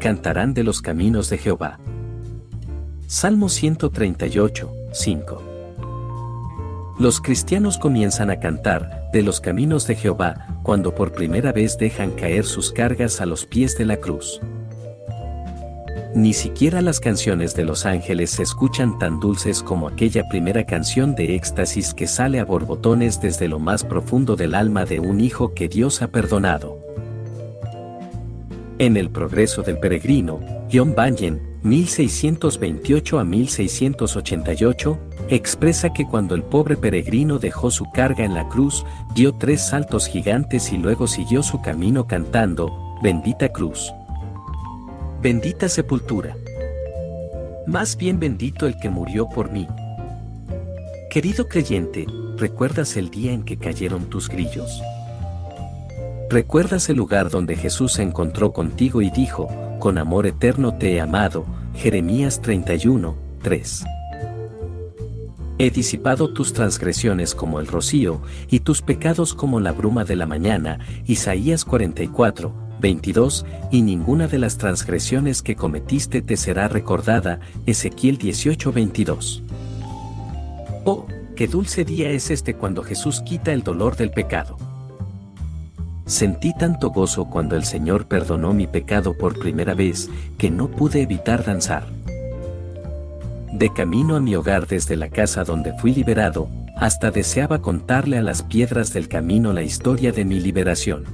Cantarán de los caminos de Jehová. Salmo 138, 5. Los cristianos comienzan a cantar de los caminos de Jehová cuando por primera vez dejan caer sus cargas a los pies de la cruz. Ni siquiera las canciones de los ángeles se escuchan tan dulces como aquella primera canción de éxtasis que sale a borbotones desde lo más profundo del alma de un hijo que Dios ha perdonado. En el progreso del peregrino, John Bunyan, 1628 a 1688, expresa que cuando el pobre peregrino dejó su carga en la cruz, dio tres saltos gigantes y luego siguió su camino cantando, Bendita cruz. Bendita sepultura. Más bien bendito el que murió por mí. Querido creyente, ¿recuerdas el día en que cayeron tus grillos? ¿Recuerdas el lugar donde Jesús se encontró contigo y dijo, con amor eterno te he amado? Jeremías 31, 3. He disipado tus transgresiones como el rocío, y tus pecados como la bruma de la mañana. Isaías 44, 22, y ninguna de las transgresiones que cometiste te será recordada, Ezequiel 18, 22. Oh, qué dulce día es este cuando Jesús quita el dolor del pecado. Sentí tanto gozo cuando el Señor perdonó mi pecado por primera vez, que no pude evitar danzar. De camino a mi hogar desde la casa donde fui liberado, hasta deseaba contarle a las piedras del camino la historia de mi liberación.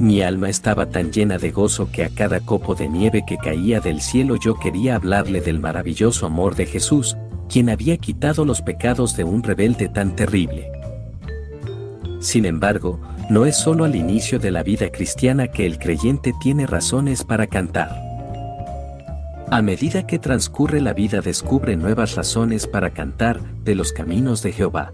Mi alma estaba tan llena de gozo que a cada copo de nieve que caía del cielo yo quería hablarle del maravilloso amor de Jesús, quien había quitado los pecados de un rebelde tan terrible. Sin embargo, no es solo al inicio de la vida cristiana que el creyente tiene razones para cantar. A medida que transcurre la vida descubre nuevas razones para cantar de los caminos de Jehová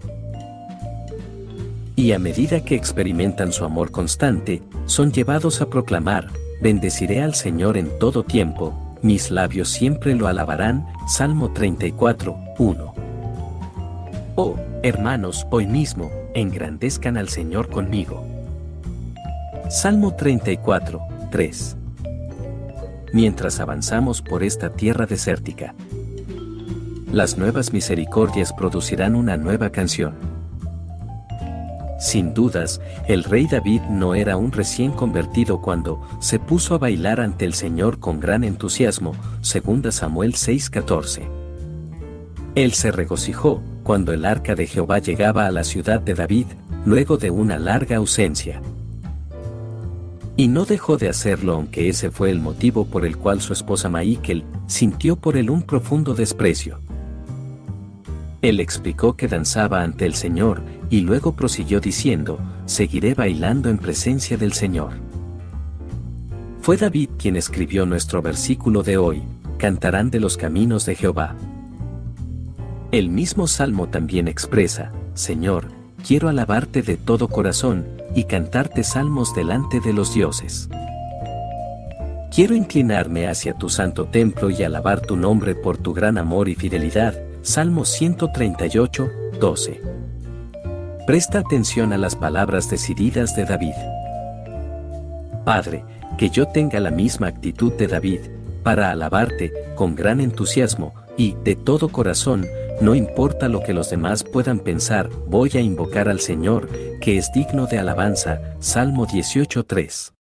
y a medida que experimentan su amor constante, son llevados a proclamar, bendeciré al Señor en todo tiempo, mis labios siempre lo alabarán, Salmo 34, 1. Oh, hermanos, hoy mismo, engrandezcan al Señor conmigo. Salmo 34, 3. Mientras avanzamos por esta tierra desértica, las nuevas misericordias producirán una nueva canción. Sin dudas, el rey David no era un recién convertido cuando se puso a bailar ante el Señor con gran entusiasmo, 2 Samuel 6:14. Él se regocijó cuando el arca de Jehová llegaba a la ciudad de David, luego de una larga ausencia. Y no dejó de hacerlo aunque ese fue el motivo por el cual su esposa Maikel sintió por él un profundo desprecio. Él explicó que danzaba ante el Señor, y luego prosiguió diciendo, seguiré bailando en presencia del Señor. Fue David quien escribió nuestro versículo de hoy, cantarán de los caminos de Jehová. El mismo salmo también expresa, Señor, quiero alabarte de todo corazón, y cantarte salmos delante de los dioses. Quiero inclinarme hacia tu santo templo y alabar tu nombre por tu gran amor y fidelidad, Salmo 138, 12. Presta atención a las palabras decididas de David. Padre, que yo tenga la misma actitud de David, para alabarte, con gran entusiasmo, y, de todo corazón, no importa lo que los demás puedan pensar, voy a invocar al Señor, que es digno de alabanza. Salmo 18.3.